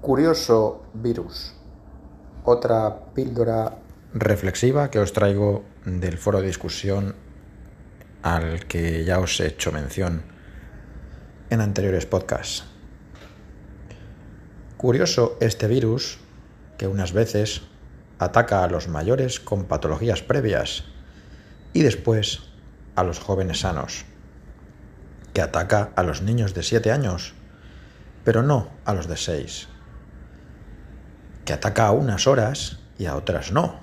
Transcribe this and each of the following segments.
Curioso virus. Otra píldora reflexiva que os traigo del foro de discusión al que ya os he hecho mención en anteriores podcasts. Curioso este virus que unas veces ataca a los mayores con patologías previas y después a los jóvenes sanos, que ataca a los niños de 7 años, pero no a los de 6 que ataca a unas horas y a otras no.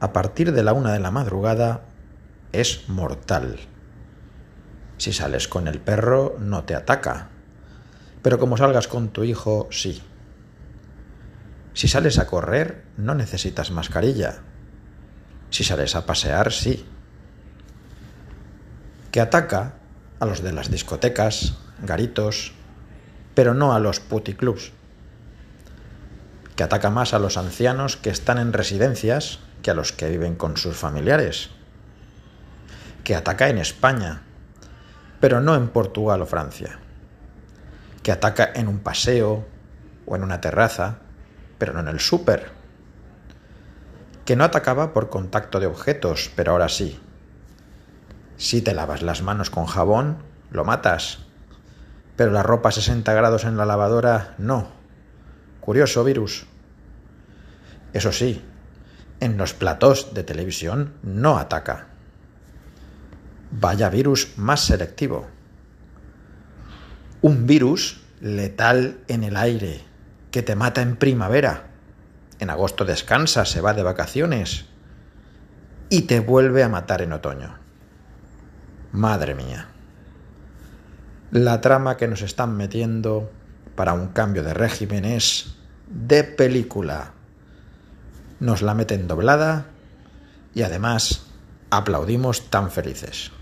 A partir de la una de la madrugada es mortal. Si sales con el perro no te ataca, pero como salgas con tu hijo sí. Si sales a correr no necesitas mascarilla. Si sales a pasear sí. Que ataca a los de las discotecas, garitos, pero no a los puticlubs que ataca más a los ancianos que están en residencias que a los que viven con sus familiares, que ataca en España, pero no en Portugal o Francia, que ataca en un paseo o en una terraza, pero no en el súper, que no atacaba por contacto de objetos, pero ahora sí. Si te lavas las manos con jabón, lo matas, pero la ropa a 60 grados en la lavadora, no Curioso virus. Eso sí, en los platós de televisión no ataca. Vaya virus más selectivo. Un virus letal en el aire, que te mata en primavera. En agosto descansa, se va de vacaciones y te vuelve a matar en otoño. Madre mía. La trama que nos están metiendo para un cambio de régimen es de película. Nos la meten doblada y además aplaudimos tan felices.